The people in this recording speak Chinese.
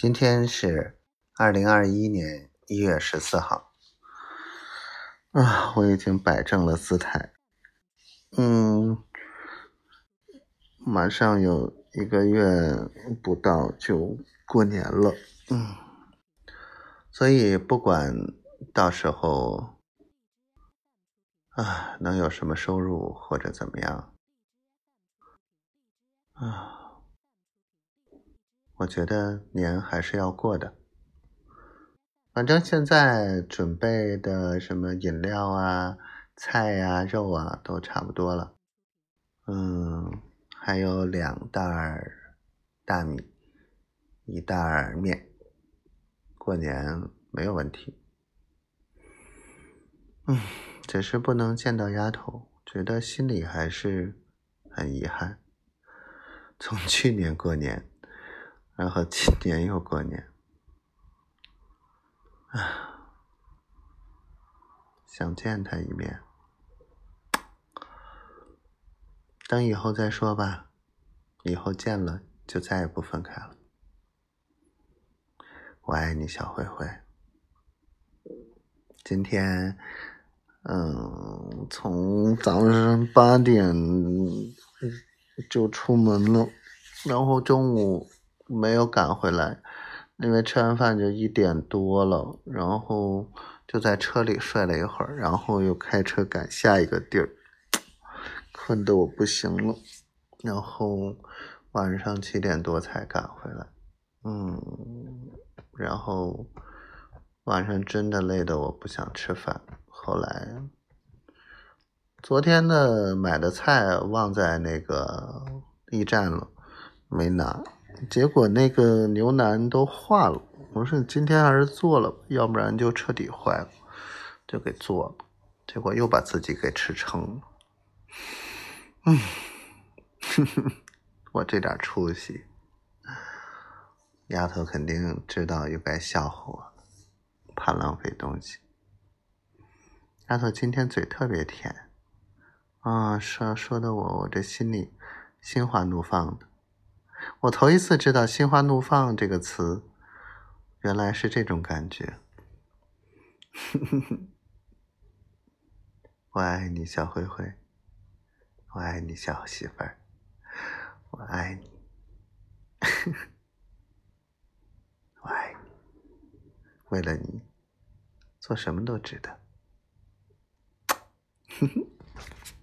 今天是二零二一年一月十四号，啊，我已经摆正了姿态，嗯，马上有一个月不到就过年了，嗯，所以不管到时候啊能有什么收入或者怎么样，啊。我觉得年还是要过的，反正现在准备的什么饮料啊、菜呀、肉啊都差不多了，嗯，还有两袋大米，一袋面，过年没有问题。嗯，只是不能见到丫头，觉得心里还是很遗憾。从去年过年。然后今年又过年，啊，想见他一面，等以后再说吧。以后见了就再也不分开了。我爱你，小灰灰。今天，嗯，从早上八点就出门了，然后中午。没有赶回来，因为吃完饭就一点多了，然后就在车里睡了一会儿，然后又开车赶下一个地儿，困得我不行了，然后晚上七点多才赶回来，嗯，然后晚上真的累得我不想吃饭，后来昨天的买的菜忘在那个驿站了，没拿。结果那个牛腩都化了，我说今天还是做了，要不然就彻底坏了，就给做了。结果又把自己给吃撑了。嗯，我这点出息，丫头肯定知道又该笑话我，怕浪费东西。丫头今天嘴特别甜，啊，说说的我我这心里心花怒放的。我头一次知道“心花怒放”这个词，原来是这种感觉。我爱你，小灰灰。我爱你，小媳妇儿。我爱你。我爱你。为了你，做什么都值得。